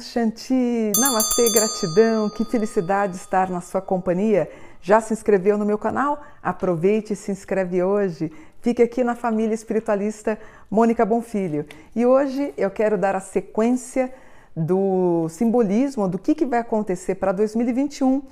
Shanti, Namastê, gratidão, que felicidade estar na sua companhia. Já se inscreveu no meu canal? Aproveite e se inscreve hoje. Fique aqui na família espiritualista Mônica Bonfilho. E hoje eu quero dar a sequência do simbolismo do que, que vai acontecer para 2021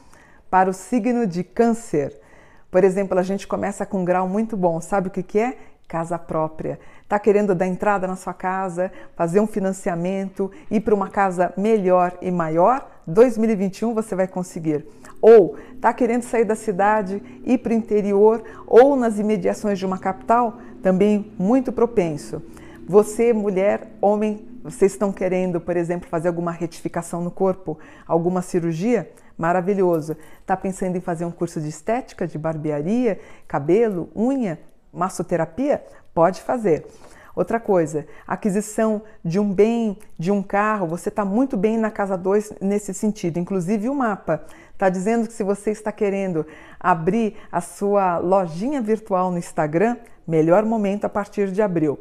para o signo de Câncer. Por exemplo, a gente começa com um grau muito bom. Sabe o que, que é? Casa própria. Está querendo dar entrada na sua casa, fazer um financiamento, ir para uma casa melhor e maior? 2021 você vai conseguir. Ou está querendo sair da cidade, ir para o interior ou nas imediações de uma capital? Também muito propenso. Você, mulher, homem, vocês estão querendo, por exemplo, fazer alguma retificação no corpo, alguma cirurgia? Maravilhoso. Está pensando em fazer um curso de estética, de barbearia, cabelo, unha? Massoterapia? Pode fazer. Outra coisa, aquisição de um bem, de um carro, você está muito bem na casa 2 nesse sentido. Inclusive o mapa está dizendo que se você está querendo abrir a sua lojinha virtual no Instagram, melhor momento a partir de abril.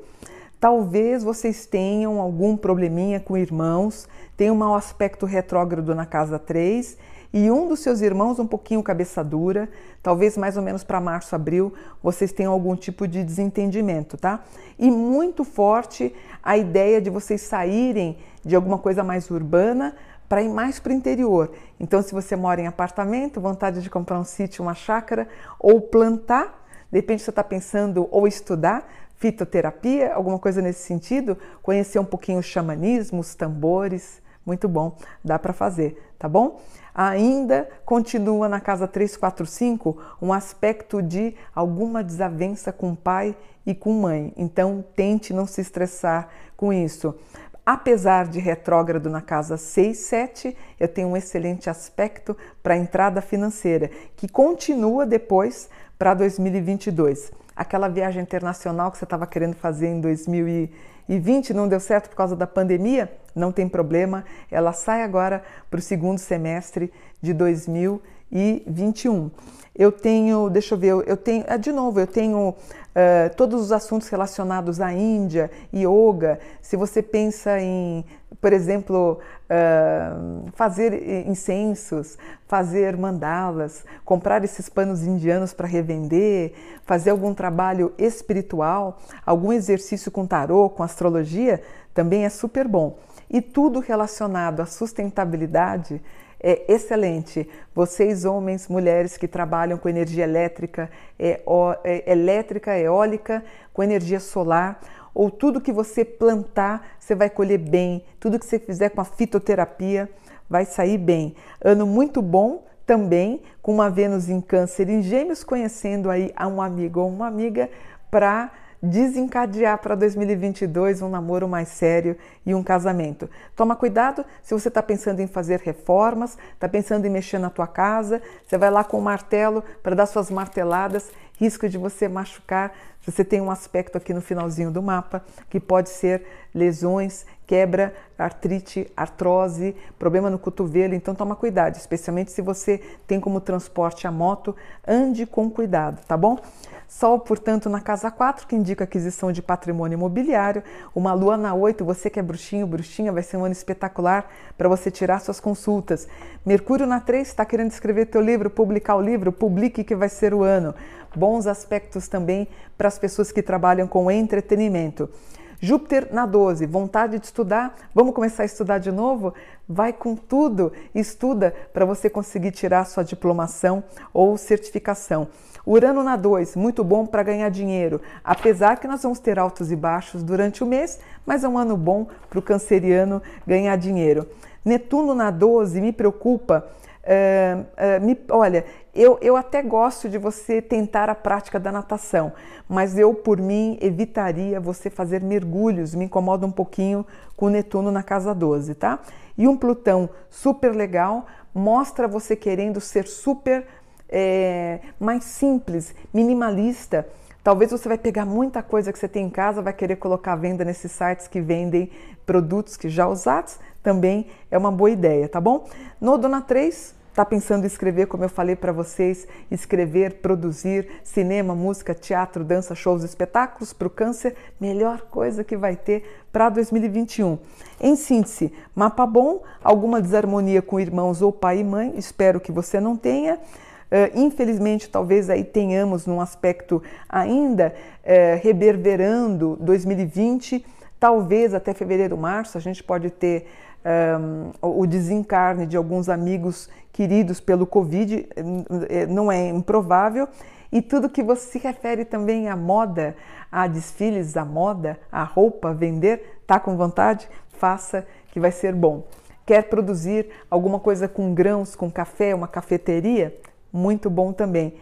Talvez vocês tenham algum probleminha com irmãos, tem um mau aspecto retrógrado na casa 3 e um dos seus irmãos um pouquinho cabeça dura, talvez mais ou menos para março, abril, vocês tenham algum tipo de desentendimento, tá? E muito forte a ideia de vocês saírem de alguma coisa mais urbana para ir mais para o interior. Então, se você mora em apartamento, vontade de comprar um sítio, uma chácara ou plantar, de repente você está pensando ou estudar fitoterapia, alguma coisa nesse sentido, conhecer um pouquinho o xamanismo, os tambores, muito bom, dá para fazer, tá bom? Ainda continua na casa 345 um aspecto de alguma desavença com pai e com mãe. Então tente não se estressar com isso. Apesar de retrógrado na casa 6, 7, eu tenho um excelente aspecto para a entrada financeira, que continua depois para 2022 aquela viagem internacional que você estava querendo fazer em 2020 não deu certo por causa da pandemia, não tem problema, ela sai agora para o segundo semestre de 2021. Eu tenho, deixa eu ver, eu tenho, ah, de novo, eu tenho uh, todos os assuntos relacionados à Índia, yoga. Se você pensa em, por exemplo, uh, fazer incensos, fazer mandalas, comprar esses panos indianos para revender, fazer algum trabalho espiritual, algum exercício com tarô, com astrologia, também é super bom. E tudo relacionado à sustentabilidade é excelente. Vocês, homens, mulheres que trabalham com energia elétrica, é, é, elétrica, eólica, com energia solar, ou tudo que você plantar, você vai colher bem. Tudo que você fizer com a fitoterapia vai sair bem. Ano muito bom também, com uma Vênus em Câncer em Gêmeos, conhecendo aí a um amigo ou uma amiga para desencadear para 2022 um namoro mais sério e um casamento. Toma cuidado se você está pensando em fazer reformas, está pensando em mexer na tua casa, você vai lá com o martelo para dar suas marteladas, risco de você machucar. Você tem um aspecto aqui no finalzinho do mapa que pode ser lesões, quebra, artrite, artrose, problema no cotovelo, então toma cuidado, especialmente se você tem como transporte a moto, ande com cuidado, tá bom? Sol, portanto, na casa 4, que indica aquisição de patrimônio imobiliário. Uma lua na 8, você que é bruxinho, bruxinha, vai ser um ano espetacular para você tirar suas consultas. Mercúrio na 3, está querendo escrever teu livro, publicar o livro, publique que vai ser o ano. Bons aspectos também para as pessoas que trabalham com entretenimento. Júpiter na 12, vontade de estudar, vamos começar a estudar de novo? Vai com tudo, estuda para você conseguir tirar sua diplomação ou certificação. Urano na 2, muito bom para ganhar dinheiro, apesar que nós vamos ter altos e baixos durante o mês, mas é um ano bom para o canceriano ganhar dinheiro. Netuno na 12 me preocupa. Uh, me, olha, eu, eu até gosto de você tentar a prática da natação, mas eu, por mim, evitaria você fazer mergulhos, me incomoda um pouquinho com o Netuno na casa 12, tá? E um Plutão super legal mostra você querendo ser super é, mais simples, minimalista. Talvez você vai pegar muita coisa que você tem em casa, vai querer colocar à venda nesses sites que vendem produtos que já usados, também é uma boa ideia, tá bom? No Dona 3, Está pensando em escrever, como eu falei para vocês, escrever, produzir cinema, música, teatro, dança, shows, espetáculos para o câncer? Melhor coisa que vai ter para 2021. Em síntese, mapa bom, alguma desarmonia com irmãos ou pai e mãe, espero que você não tenha. Uh, infelizmente, talvez aí tenhamos num aspecto ainda uh, reverberando 2020, talvez até fevereiro, março, a gente pode ter um, o desencarne de alguns amigos queridos pelo Covid, eh, não é improvável. E tudo que você se refere também à moda, a desfiles, à moda, à roupa, vender, tá com vontade? Faça que vai ser bom. Quer produzir alguma coisa com grãos, com café, uma cafeteria? Muito bom também.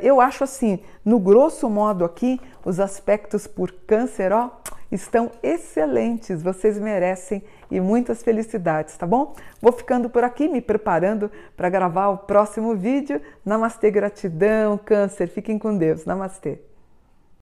Eu acho assim, no grosso modo aqui, os aspectos por câncer, ó, estão excelentes, vocês merecem e muitas felicidades, tá bom? Vou ficando por aqui, me preparando para gravar o próximo vídeo. Namastê, gratidão, câncer, fiquem com Deus. Namastê.